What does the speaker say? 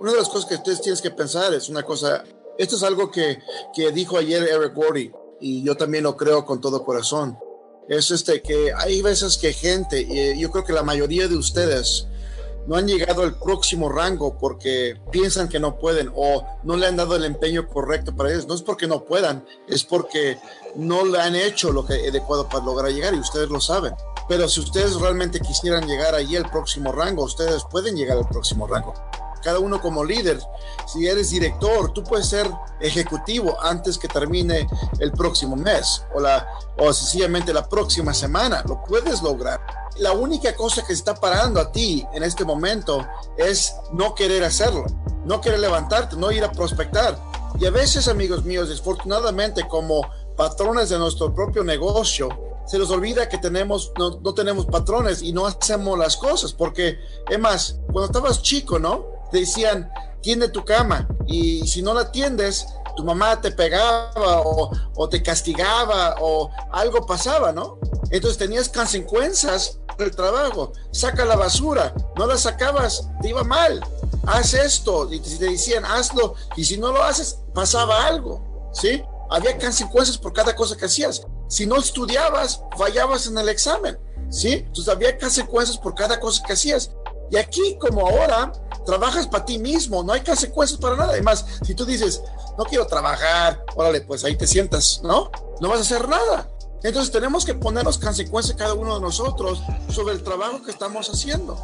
una de las cosas que ustedes tienes que pensar es una cosa, esto es algo que, que dijo ayer Eric Gordy y yo también lo creo con todo corazón. Es este que hay veces que gente, y yo creo que la mayoría de ustedes no han llegado al próximo rango porque piensan que no pueden o no le han dado el empeño correcto para ellos. No es porque no puedan, es porque no le han hecho lo que adecuado para lograr llegar y ustedes lo saben. Pero si ustedes realmente quisieran llegar allí al próximo rango, ustedes pueden llegar al próximo rango cada uno como líder. Si eres director, tú puedes ser ejecutivo antes que termine el próximo mes o, la, o sencillamente la próxima semana. Lo puedes lograr. La única cosa que está parando a ti en este momento es no querer hacerlo, no querer levantarte, no ir a prospectar. Y a veces, amigos míos, desafortunadamente como patrones de nuestro propio negocio, se nos olvida que tenemos, no, no, tenemos patrones y no hacemos las cosas, porque es más, cuando estabas chico, ¿no? Te decían, tiende tu cama y si no la atiendes, tu mamá te pegaba o, te castigaba o algo pasaba, ¿no? Entonces tenías consecuencias del trabajo. Saca la basura, no la sacabas, te iba mal. Haz esto y te decían, hazlo y si no lo haces, pasaba algo, ¿sí? Había consecuencias por cada cosa que hacías. Si no estudiabas, fallabas en el examen, ¿sí? Entonces había consecuencias por cada cosa que hacías. Y aquí, como ahora, trabajas para ti mismo, no hay consecuencias para nada. Además, si tú dices, no quiero trabajar, órale, pues ahí te sientas, ¿no? No vas a hacer nada. Entonces tenemos que ponernos consecuencias cada uno de nosotros sobre el trabajo que estamos haciendo.